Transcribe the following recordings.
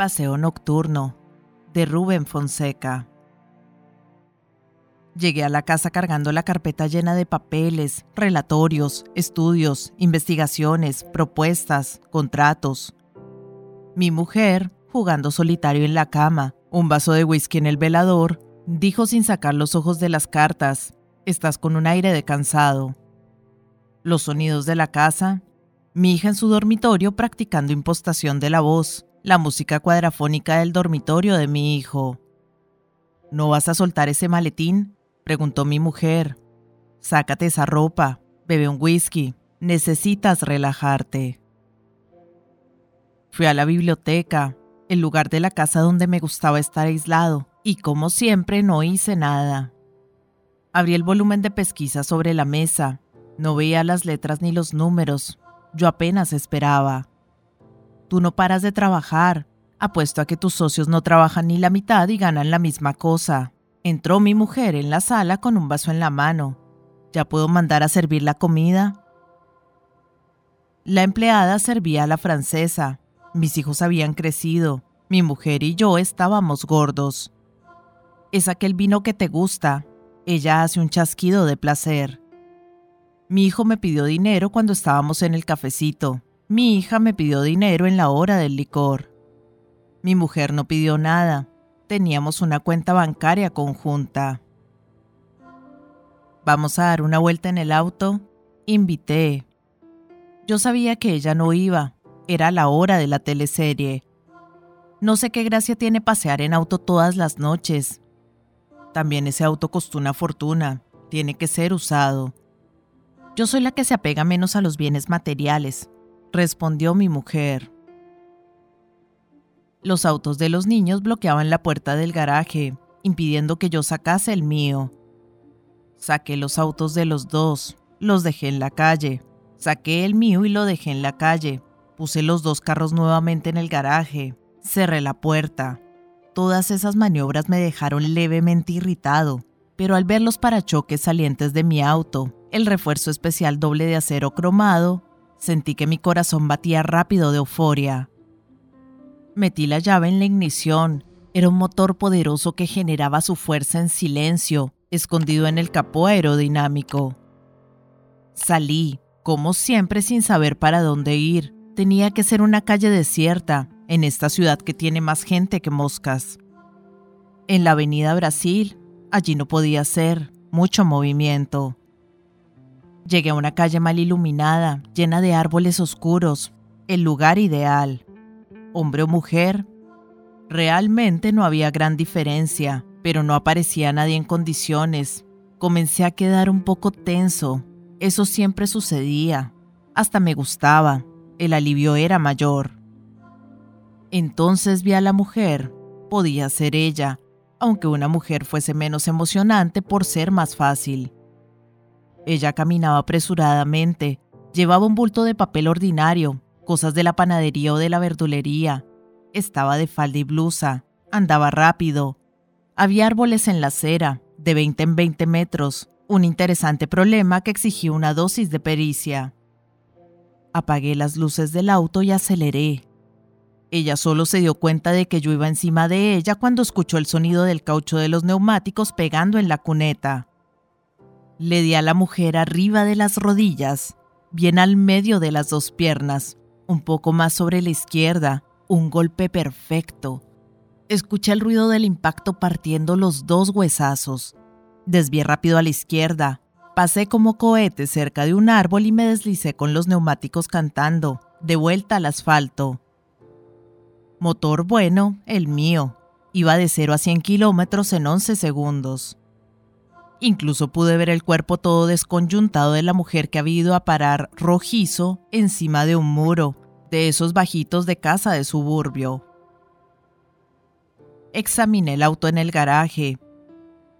Paseo Nocturno, de Rubén Fonseca. Llegué a la casa cargando la carpeta llena de papeles, relatorios, estudios, investigaciones, propuestas, contratos. Mi mujer, jugando solitario en la cama, un vaso de whisky en el velador, dijo sin sacar los ojos de las cartas, estás con un aire de cansado. Los sonidos de la casa, mi hija en su dormitorio practicando impostación de la voz, la música cuadrafónica del dormitorio de mi hijo. ¿No vas a soltar ese maletín? preguntó mi mujer. Sácate esa ropa, bebe un whisky, necesitas relajarte. Fui a la biblioteca, el lugar de la casa donde me gustaba estar aislado, y como siempre no hice nada. Abrí el volumen de pesquisa sobre la mesa, no veía las letras ni los números, yo apenas esperaba. Tú no paras de trabajar. Apuesto a que tus socios no trabajan ni la mitad y ganan la misma cosa. Entró mi mujer en la sala con un vaso en la mano. ¿Ya puedo mandar a servir la comida? La empleada servía a la francesa. Mis hijos habían crecido. Mi mujer y yo estábamos gordos. Es aquel vino que te gusta. Ella hace un chasquido de placer. Mi hijo me pidió dinero cuando estábamos en el cafecito. Mi hija me pidió dinero en la hora del licor. Mi mujer no pidió nada. Teníamos una cuenta bancaria conjunta. Vamos a dar una vuelta en el auto. Invité. Yo sabía que ella no iba. Era la hora de la teleserie. No sé qué gracia tiene pasear en auto todas las noches. También ese auto costó una fortuna. Tiene que ser usado. Yo soy la que se apega menos a los bienes materiales respondió mi mujer. Los autos de los niños bloqueaban la puerta del garaje, impidiendo que yo sacase el mío. Saqué los autos de los dos, los dejé en la calle. Saqué el mío y lo dejé en la calle. Puse los dos carros nuevamente en el garaje. Cerré la puerta. Todas esas maniobras me dejaron levemente irritado, pero al ver los parachoques salientes de mi auto, el refuerzo especial doble de acero cromado Sentí que mi corazón batía rápido de euforia. Metí la llave en la ignición. Era un motor poderoso que generaba su fuerza en silencio, escondido en el capó aerodinámico. Salí, como siempre, sin saber para dónde ir. Tenía que ser una calle desierta, en esta ciudad que tiene más gente que moscas. En la avenida Brasil, allí no podía ser, mucho movimiento. Llegué a una calle mal iluminada, llena de árboles oscuros, el lugar ideal. Hombre o mujer, realmente no había gran diferencia, pero no aparecía nadie en condiciones. Comencé a quedar un poco tenso. Eso siempre sucedía. Hasta me gustaba. El alivio era mayor. Entonces vi a la mujer. Podía ser ella, aunque una mujer fuese menos emocionante por ser más fácil. Ella caminaba apresuradamente, llevaba un bulto de papel ordinario, cosas de la panadería o de la verdulería. Estaba de falda y blusa, andaba rápido. Había árboles en la acera, de 20 en 20 metros, un interesante problema que exigía una dosis de pericia. Apagué las luces del auto y aceleré. Ella solo se dio cuenta de que yo iba encima de ella cuando escuchó el sonido del caucho de los neumáticos pegando en la cuneta. Le di a la mujer arriba de las rodillas, bien al medio de las dos piernas, un poco más sobre la izquierda, un golpe perfecto. Escuché el ruido del impacto partiendo los dos huesazos. Desvié rápido a la izquierda, pasé como cohete cerca de un árbol y me deslicé con los neumáticos cantando, de vuelta al asfalto. Motor bueno, el mío. Iba de 0 a 100 kilómetros en 11 segundos. Incluso pude ver el cuerpo todo desconyuntado de la mujer que había ido a parar rojizo encima de un muro, de esos bajitos de casa de suburbio. Examiné el auto en el garaje.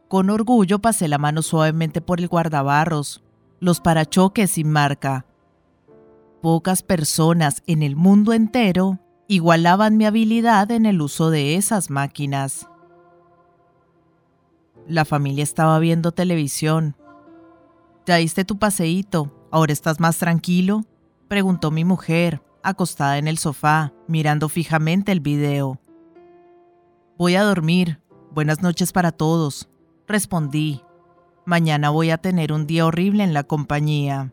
Con orgullo pasé la mano suavemente por el guardabarros, los parachoques sin marca. Pocas personas en el mundo entero igualaban mi habilidad en el uso de esas máquinas. La familia estaba viendo televisión. ¿Ya diste tu paseíto? ¿Ahora estás más tranquilo? Preguntó mi mujer, acostada en el sofá, mirando fijamente el video. Voy a dormir. Buenas noches para todos. Respondí. Mañana voy a tener un día horrible en la compañía.